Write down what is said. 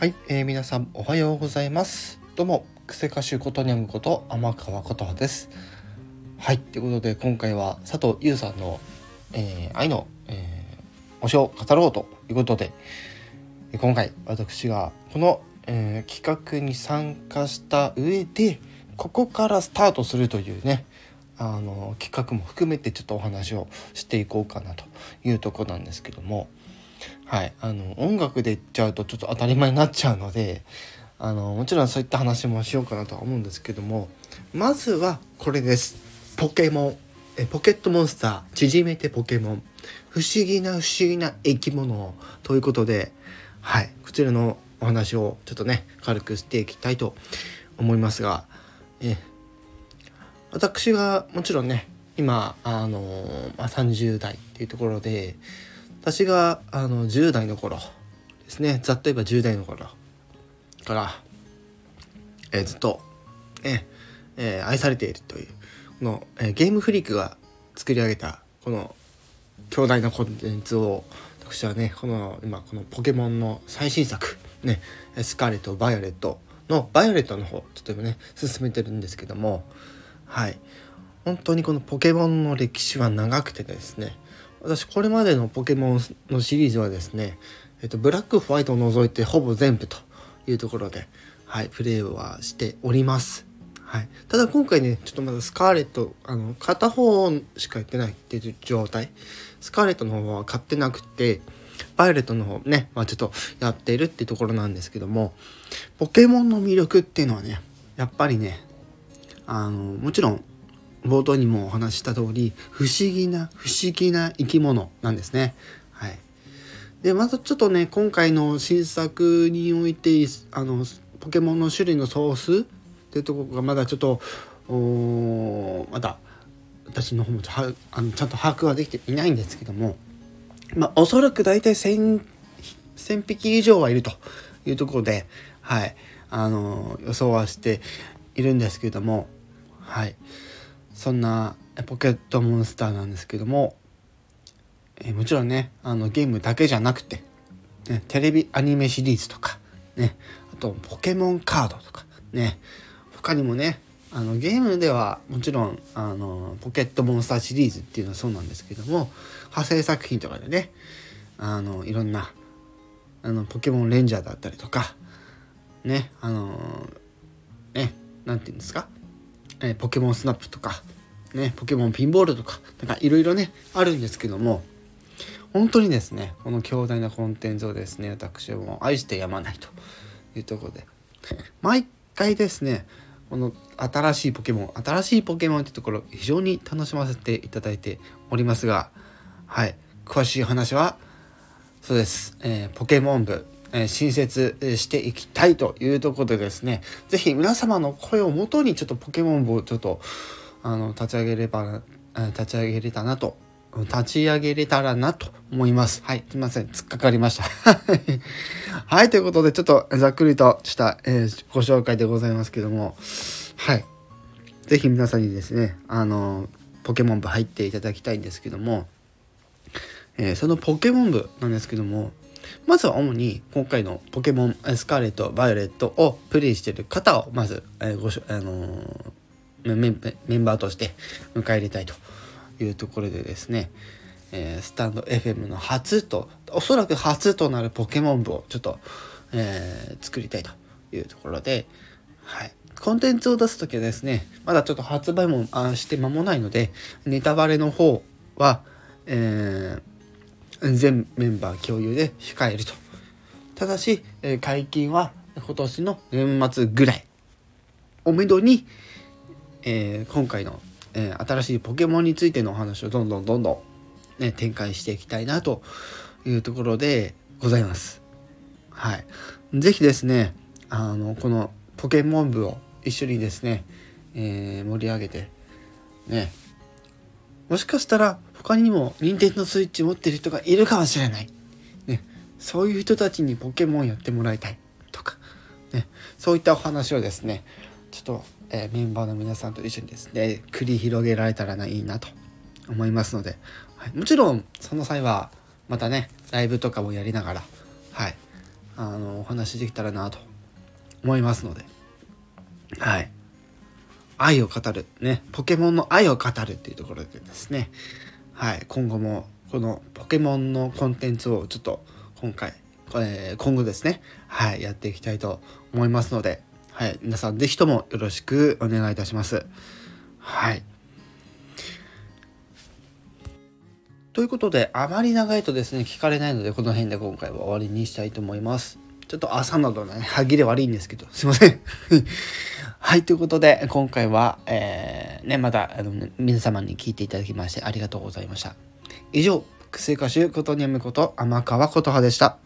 はい、えー、皆さんおはようございます。どうもクセ歌手ことにゃむこと天川琴葉です。はいということで今回は佐藤優さんの、えー、愛の、えー、推しを語ろうということで今回私がこの、えー、企画に参加した上でここからスタートするというねあの企画も含めてちょっとお話をしていこうかなというとこなんですけどもはい、あの音楽で言っちゃうとちょっと当たり前になっちゃうのであのもちろんそういった話もしようかなとは思うんですけどもまずはこれです。ポケモン。えポケットモンスター。縮めてポケモン。不思議な不思議な生き物ということではい。こちらのお話をちょっとね軽くしていきたいと思いますがえ私がもちろんね今あの、まあ、30代っていうところで私があの10代の頃ですね。ざっと言えば10代の頃から、えー、ずっと、ねえー、愛されているというこの、えー、ゲームフリークが作り上げたこの強大なコンテンツを私はねこの今このポケモンの最新作ねスカーレットバイオレットのバイオレットの方ちょっと今ね進めてるんですけどもはい。本当にこのポケモンの歴史は長くてですね私これまでのポケモンのシリーズはですね、えっと、ブラックホワイトを除いてほぼ全部というところで、はい、プレイはしております。はい、ただ今回ねちょっとまだスカーレットあの片方しかやってないっていう状態スカーレットの方は買ってなくてバイオレットの方ね、まあ、ちょっとやっているっていうところなんですけどもポケモンの魅力っていうのはねやっぱりねあのもちろん冒頭にもお話した通り不思議な不思議な生き物なんですね。はい、でまたちょっとね今回の新作においてあのポケモンの種類のソースっていうところがまだちょっとまだ私の方もはあのちゃんと把握はできていないんですけども、まあ、おそらく大体 1000, 匹以上はいるというところで、はい、あの予想はしているんですけれども、はい。そんなポケットモンスターなんですけども、え、もちろんねあのゲームだけじゃなくて、ね、テレビアニメシリーズとか、ね、あとポケモンカードとかね他にもねあのゲームではもちろんあのポケットモンスターシリーズっていうのはそうなんですけども派生作品とかでねあのいろんなあのポケモンレンジャーだったりとかねあのね何て言うんですかえー、ポケモンスナップとか、ね、ポケモンピンボールとか、なんかいろいろね、あるんですけども、本当にですね、この強大なコンテンツをですね、私はも愛してやまないというところで、毎回ですね、この新しいポケモン、新しいポケモンってところ、非常に楽しませていただいておりますが、はい、詳しい話は、そうです、えー、ポケモン部、え新設していきたいというところでですね、是非皆様の声をもとにちょっとポケモン部をちょっとあの立ち上げれば、立ち上げれたなと、立ち上げれたらなと思います。はい、すいません、突っかかりました。はい、ということでちょっとざっくりとした、えー、ご紹介でございますけども、はい。是非皆さんにですね、あの、ポケモン部入っていただきたいんですけども、えー、そのポケモン部なんですけども、まずは主に今回のポケモンスカーレット、バイオレットをプレイしている方をまず、えー、ごし、あのー、メンメンバーとして迎え入れたいというところでですね、えー、スタンド FM の初とおそらく初となるポケモン部をちょっと、えー、作りたいというところで、はい、コンテンツを出す時はですねまだちょっと発売もして間もないのでネタバレの方は、えー、全メンバー共有で控えると。ただし、解禁は今年の年末ぐらいをめどに、えー、今回の、えー、新しいポケモンについてのお話をどんどんどんどん、ね、展開していきたいなというところでございます。はい。是非ですね、あの、このポケモン部を一緒にですね、えー、盛り上げて、ね、もしかしたら他にも任天堂スイッチ持ってる人がいるかもしれない。ね、そういう人たちにポケモンやってもらいたいとか、ね、そういったお話をですね、ちょっと、えー、メンバーの皆さんと一緒にですね、繰り広げられたらないいなと思いますので、はい、もちろんその際はまたね、ライブとかもやりながら、はい、あのお話できたらなと思いますので。はい。愛を語る。ね。ポケモンの愛を語るっていうところでですね。はい。今後もこのポケモンのコンテンツをちょっと今回、えー、今後ですね。はい。やっていきたいと思いますのではい。皆さん是非ともよろしくお願いいたします。はい。ということで、あまり長いとですね、聞かれないので、この辺で今回は終わりにしたいと思います。ちょっと朝などね、歯切れ悪いんですけど、すいません。はい、ということで、今回は、えー、ね、また、あの、皆様に聞いていただきましてありがとうございました。以上、癖歌手ことにゃむこと、天川琴葉でした。